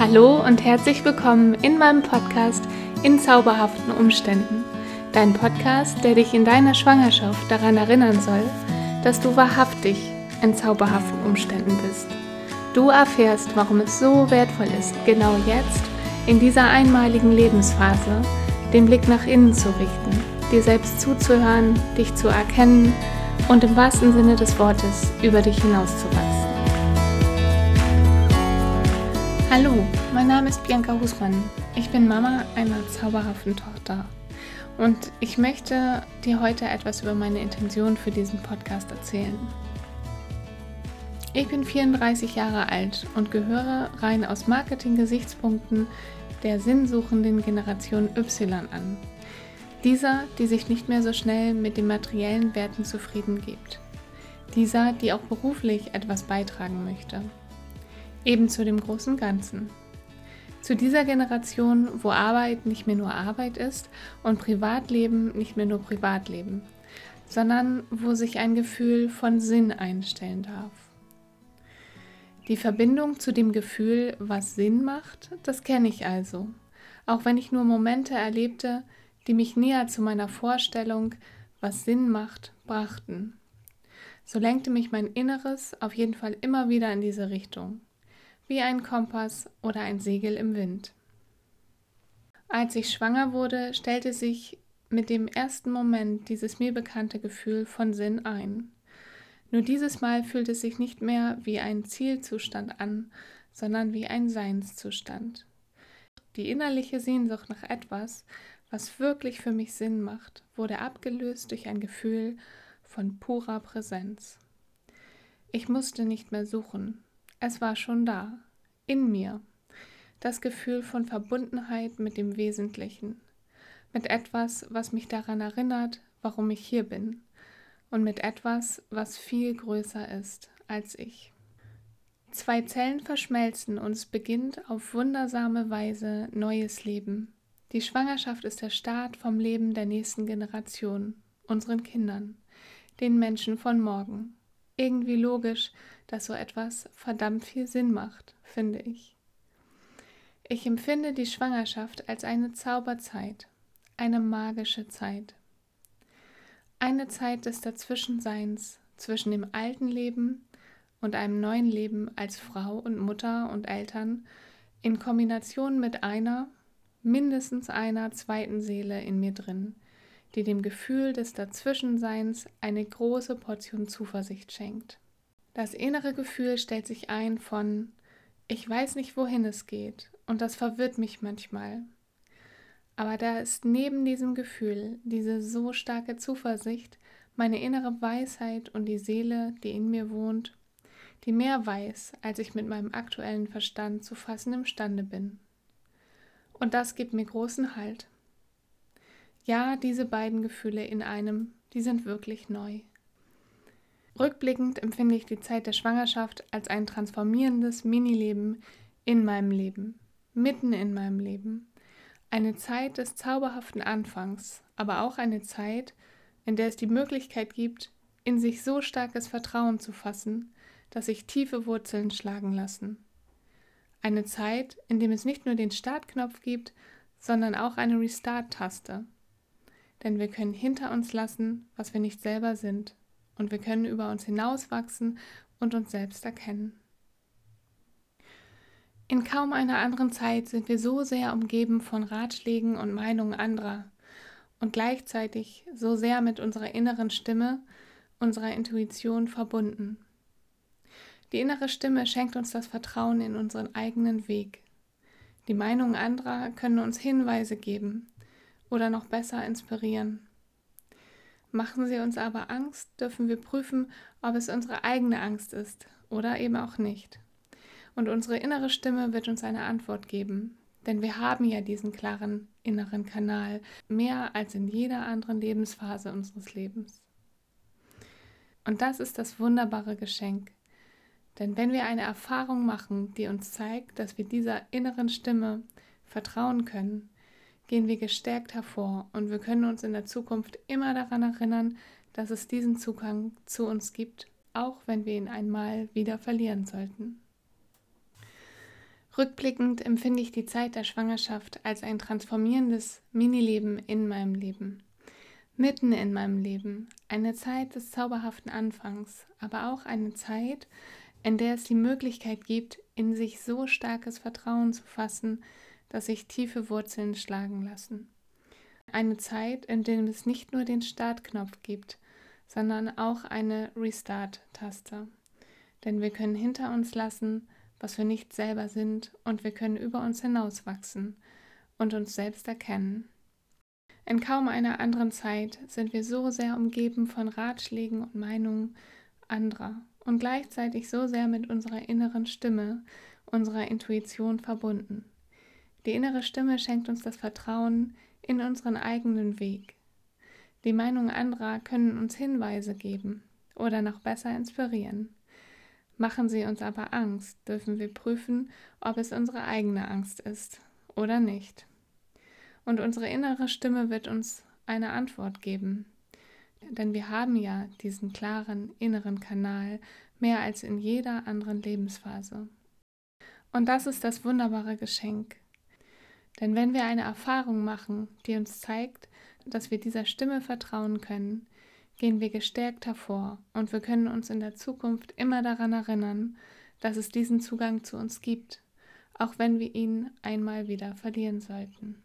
Hallo und herzlich willkommen in meinem Podcast In zauberhaften Umständen. Dein Podcast, der dich in deiner Schwangerschaft daran erinnern soll, dass du wahrhaftig in zauberhaften Umständen bist. Du erfährst, warum es so wertvoll ist, genau jetzt, in dieser einmaligen Lebensphase, den Blick nach innen zu richten, dir selbst zuzuhören, dich zu erkennen und im wahrsten Sinne des Wortes über dich hinauszuwachsen. Hallo, mein Name ist Bianca Husmann. Ich bin Mama einer zauberhaften Tochter. Und ich möchte dir heute etwas über meine Intention für diesen Podcast erzählen. Ich bin 34 Jahre alt und gehöre rein aus Marketing-Gesichtspunkten der sinnsuchenden Generation Y an. Dieser, die sich nicht mehr so schnell mit den materiellen Werten zufrieden gibt. Dieser, die auch beruflich etwas beitragen möchte eben zu dem großen Ganzen. Zu dieser Generation, wo Arbeit nicht mehr nur Arbeit ist und Privatleben nicht mehr nur Privatleben, sondern wo sich ein Gefühl von Sinn einstellen darf. Die Verbindung zu dem Gefühl, was Sinn macht, das kenne ich also, auch wenn ich nur Momente erlebte, die mich näher zu meiner Vorstellung, was Sinn macht, brachten. So lenkte mich mein Inneres auf jeden Fall immer wieder in diese Richtung wie ein Kompass oder ein Segel im Wind. Als ich schwanger wurde, stellte sich mit dem ersten Moment dieses mir bekannte Gefühl von Sinn ein. Nur dieses Mal fühlt es sich nicht mehr wie ein Zielzustand an, sondern wie ein Seinszustand. Die innerliche Sehnsucht nach etwas, was wirklich für mich Sinn macht, wurde abgelöst durch ein Gefühl von purer Präsenz. Ich musste nicht mehr suchen, es war schon da, in mir. Das Gefühl von Verbundenheit mit dem Wesentlichen, mit etwas, was mich daran erinnert, warum ich hier bin, und mit etwas, was viel größer ist als ich. Zwei Zellen verschmelzen und es beginnt auf wundersame Weise neues Leben. Die Schwangerschaft ist der Start vom Leben der nächsten Generation, unseren Kindern, den Menschen von morgen irgendwie logisch, dass so etwas verdammt viel Sinn macht, finde ich. Ich empfinde die Schwangerschaft als eine Zauberzeit, eine magische Zeit. Eine Zeit des Dazwischenseins zwischen dem alten Leben und einem neuen Leben als Frau und Mutter und Eltern in Kombination mit einer, mindestens einer zweiten Seele in mir drin, die dem Gefühl des Dazwischenseins eine große Portion Zuversicht schenkt. Das innere Gefühl stellt sich ein von ich weiß nicht, wohin es geht, und das verwirrt mich manchmal. Aber da ist neben diesem Gefühl diese so starke Zuversicht, meine innere Weisheit und die Seele, die in mir wohnt, die mehr weiß, als ich mit meinem aktuellen Verstand zu fassen imstande bin. Und das gibt mir großen Halt. Ja, diese beiden Gefühle in einem, die sind wirklich neu. Rückblickend empfinde ich die Zeit der Schwangerschaft als ein transformierendes Minileben in meinem Leben, mitten in meinem Leben. Eine Zeit des zauberhaften Anfangs, aber auch eine Zeit, in der es die Möglichkeit gibt, in sich so starkes Vertrauen zu fassen, dass sich tiefe Wurzeln schlagen lassen. Eine Zeit, in dem es nicht nur den Startknopf gibt, sondern auch eine Restart-Taste, denn wir können hinter uns lassen, was wir nicht selber sind, und wir können über uns hinauswachsen und uns selbst erkennen. In kaum einer anderen Zeit sind wir so sehr umgeben von Ratschlägen und Meinungen anderer und gleichzeitig so sehr mit unserer inneren Stimme, unserer Intuition verbunden. Die innere Stimme schenkt uns das Vertrauen in unseren eigenen Weg. Die Meinungen anderer können uns Hinweise geben, oder noch besser inspirieren. Machen sie uns aber Angst, dürfen wir prüfen, ob es unsere eigene Angst ist oder eben auch nicht. Und unsere innere Stimme wird uns eine Antwort geben, denn wir haben ja diesen klaren inneren Kanal mehr als in jeder anderen Lebensphase unseres Lebens. Und das ist das wunderbare Geschenk. Denn wenn wir eine Erfahrung machen, die uns zeigt, dass wir dieser inneren Stimme vertrauen können, gehen wir gestärkt hervor und wir können uns in der Zukunft immer daran erinnern, dass es diesen Zugang zu uns gibt, auch wenn wir ihn einmal wieder verlieren sollten. Rückblickend empfinde ich die Zeit der Schwangerschaft als ein transformierendes Minileben in meinem Leben. Mitten in meinem Leben, eine Zeit des zauberhaften Anfangs, aber auch eine Zeit, in der es die Möglichkeit gibt, in sich so starkes Vertrauen zu fassen, dass sich tiefe Wurzeln schlagen lassen. Eine Zeit, in der es nicht nur den Startknopf gibt, sondern auch eine Restart-Taste. Denn wir können hinter uns lassen, was wir nicht selber sind, und wir können über uns hinauswachsen und uns selbst erkennen. In kaum einer anderen Zeit sind wir so sehr umgeben von Ratschlägen und Meinungen anderer und gleichzeitig so sehr mit unserer inneren Stimme, unserer Intuition verbunden. Die innere Stimme schenkt uns das Vertrauen in unseren eigenen Weg. Die Meinungen anderer können uns Hinweise geben oder noch besser inspirieren. Machen sie uns aber Angst, dürfen wir prüfen, ob es unsere eigene Angst ist oder nicht. Und unsere innere Stimme wird uns eine Antwort geben. Denn wir haben ja diesen klaren inneren Kanal mehr als in jeder anderen Lebensphase. Und das ist das wunderbare Geschenk. Denn wenn wir eine Erfahrung machen, die uns zeigt, dass wir dieser Stimme vertrauen können, gehen wir gestärkt hervor und wir können uns in der Zukunft immer daran erinnern, dass es diesen Zugang zu uns gibt, auch wenn wir ihn einmal wieder verlieren sollten.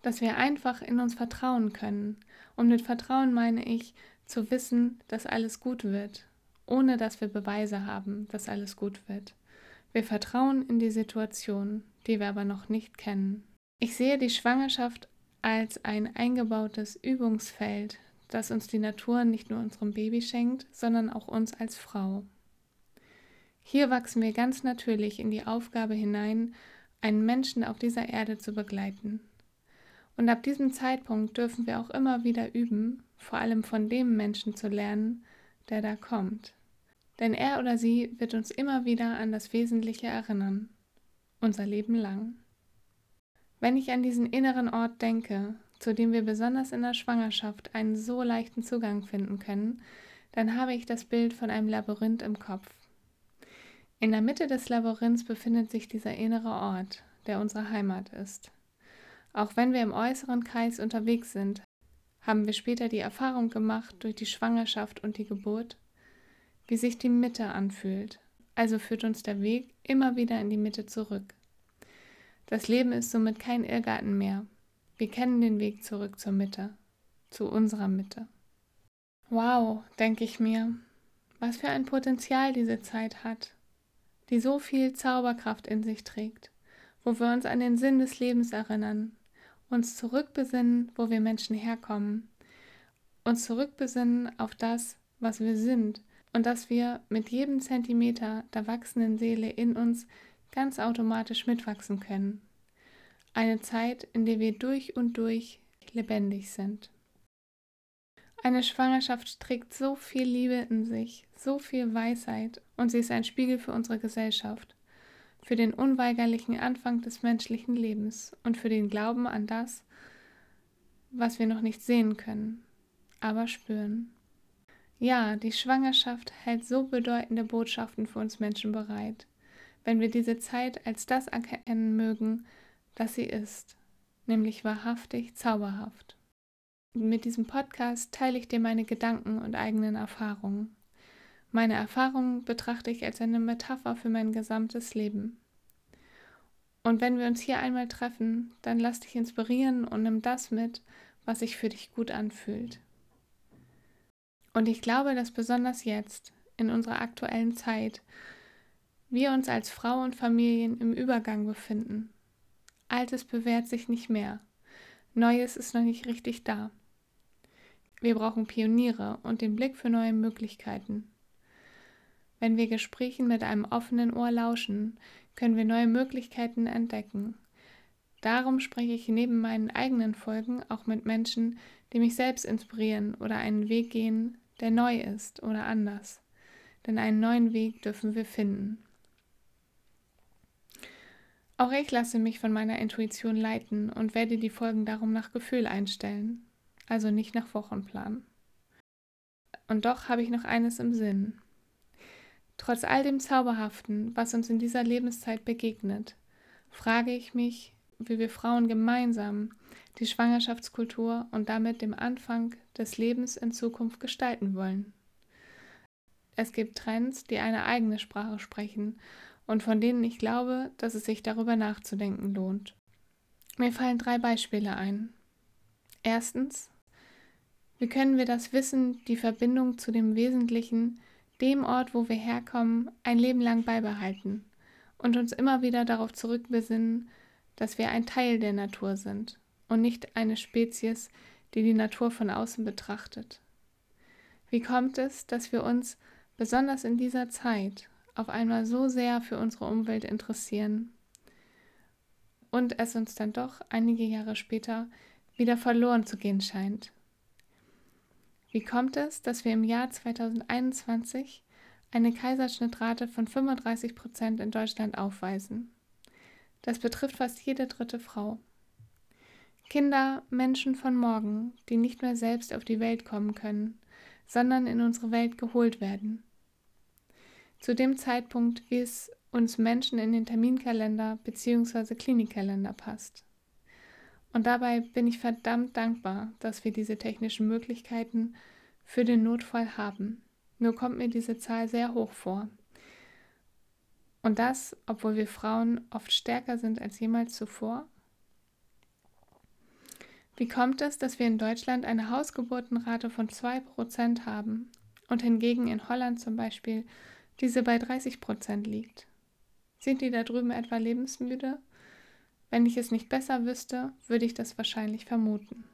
Dass wir einfach in uns vertrauen können. Und mit Vertrauen meine ich, zu wissen, dass alles gut wird, ohne dass wir Beweise haben, dass alles gut wird. Wir vertrauen in die Situation, die wir aber noch nicht kennen. Ich sehe die Schwangerschaft als ein eingebautes Übungsfeld, das uns die Natur nicht nur unserem Baby schenkt, sondern auch uns als Frau. Hier wachsen wir ganz natürlich in die Aufgabe hinein, einen Menschen auf dieser Erde zu begleiten. Und ab diesem Zeitpunkt dürfen wir auch immer wieder üben, vor allem von dem Menschen zu lernen, der da kommt. Denn er oder sie wird uns immer wieder an das Wesentliche erinnern, unser Leben lang. Wenn ich an diesen inneren Ort denke, zu dem wir besonders in der Schwangerschaft einen so leichten Zugang finden können, dann habe ich das Bild von einem Labyrinth im Kopf. In der Mitte des Labyrinths befindet sich dieser innere Ort, der unsere Heimat ist. Auch wenn wir im äußeren Kreis unterwegs sind, haben wir später die Erfahrung gemacht durch die Schwangerschaft und die Geburt, wie sich die Mitte anfühlt. Also führt uns der Weg immer wieder in die Mitte zurück. Das Leben ist somit kein Irrgarten mehr, wir kennen den Weg zurück zur Mitte, zu unserer Mitte. Wow, denke ich mir, was für ein Potenzial diese Zeit hat, die so viel Zauberkraft in sich trägt, wo wir uns an den Sinn des Lebens erinnern, uns zurückbesinnen, wo wir Menschen herkommen, uns zurückbesinnen auf das, was wir sind und dass wir mit jedem Zentimeter der wachsenden Seele in uns ganz automatisch mitwachsen können eine Zeit, in der wir durch und durch lebendig sind. Eine Schwangerschaft trägt so viel Liebe in sich, so viel Weisheit und sie ist ein Spiegel für unsere Gesellschaft, für den unweigerlichen Anfang des menschlichen Lebens und für den Glauben an das, was wir noch nicht sehen können, aber spüren. Ja, die Schwangerschaft hält so bedeutende Botschaften für uns Menschen bereit. Wenn wir diese Zeit als das erkennen mögen, dass sie ist, nämlich wahrhaftig zauberhaft. Mit diesem Podcast teile ich dir meine Gedanken und eigenen Erfahrungen. Meine Erfahrungen betrachte ich als eine Metapher für mein gesamtes Leben. Und wenn wir uns hier einmal treffen, dann lass dich inspirieren und nimm das mit, was sich für dich gut anfühlt. Und ich glaube, dass besonders jetzt, in unserer aktuellen Zeit, wir uns als Frau und Familien im Übergang befinden Altes bewährt sich nicht mehr. Neues ist noch nicht richtig da. Wir brauchen Pioniere und den Blick für neue Möglichkeiten. Wenn wir Gesprächen mit einem offenen Ohr lauschen, können wir neue Möglichkeiten entdecken. Darum spreche ich neben meinen eigenen Folgen auch mit Menschen, die mich selbst inspirieren oder einen Weg gehen, der neu ist oder anders. Denn einen neuen Weg dürfen wir finden. Auch ich lasse mich von meiner Intuition leiten und werde die Folgen darum nach Gefühl einstellen, also nicht nach Wochenplan. Und doch habe ich noch eines im Sinn. Trotz all dem Zauberhaften, was uns in dieser Lebenszeit begegnet, frage ich mich, wie wir Frauen gemeinsam die Schwangerschaftskultur und damit den Anfang des Lebens in Zukunft gestalten wollen. Es gibt Trends, die eine eigene Sprache sprechen und von denen ich glaube, dass es sich darüber nachzudenken lohnt. Mir fallen drei Beispiele ein. Erstens, wie können wir das Wissen, die Verbindung zu dem Wesentlichen, dem Ort, wo wir herkommen, ein Leben lang beibehalten und uns immer wieder darauf zurückbesinnen, dass wir ein Teil der Natur sind und nicht eine Spezies, die die Natur von außen betrachtet. Wie kommt es, dass wir uns, besonders in dieser Zeit, auf einmal so sehr für unsere Umwelt interessieren und es uns dann doch einige Jahre später wieder verloren zu gehen scheint? Wie kommt es, dass wir im Jahr 2021 eine Kaiserschnittrate von 35 Prozent in Deutschland aufweisen? Das betrifft fast jede dritte Frau. Kinder, Menschen von morgen, die nicht mehr selbst auf die Welt kommen können, sondern in unsere Welt geholt werden. Zu dem Zeitpunkt, wie es uns Menschen in den Terminkalender bzw. Klinikkalender passt. Und dabei bin ich verdammt dankbar, dass wir diese technischen Möglichkeiten für den Notfall haben. Nur kommt mir diese Zahl sehr hoch vor. Und das, obwohl wir Frauen oft stärker sind als jemals zuvor? Wie kommt es, dass wir in Deutschland eine Hausgeburtenrate von 2% haben und hingegen in Holland zum Beispiel diese bei 30% liegt? Sind die da drüben etwa lebensmüde? Wenn ich es nicht besser wüsste, würde ich das wahrscheinlich vermuten.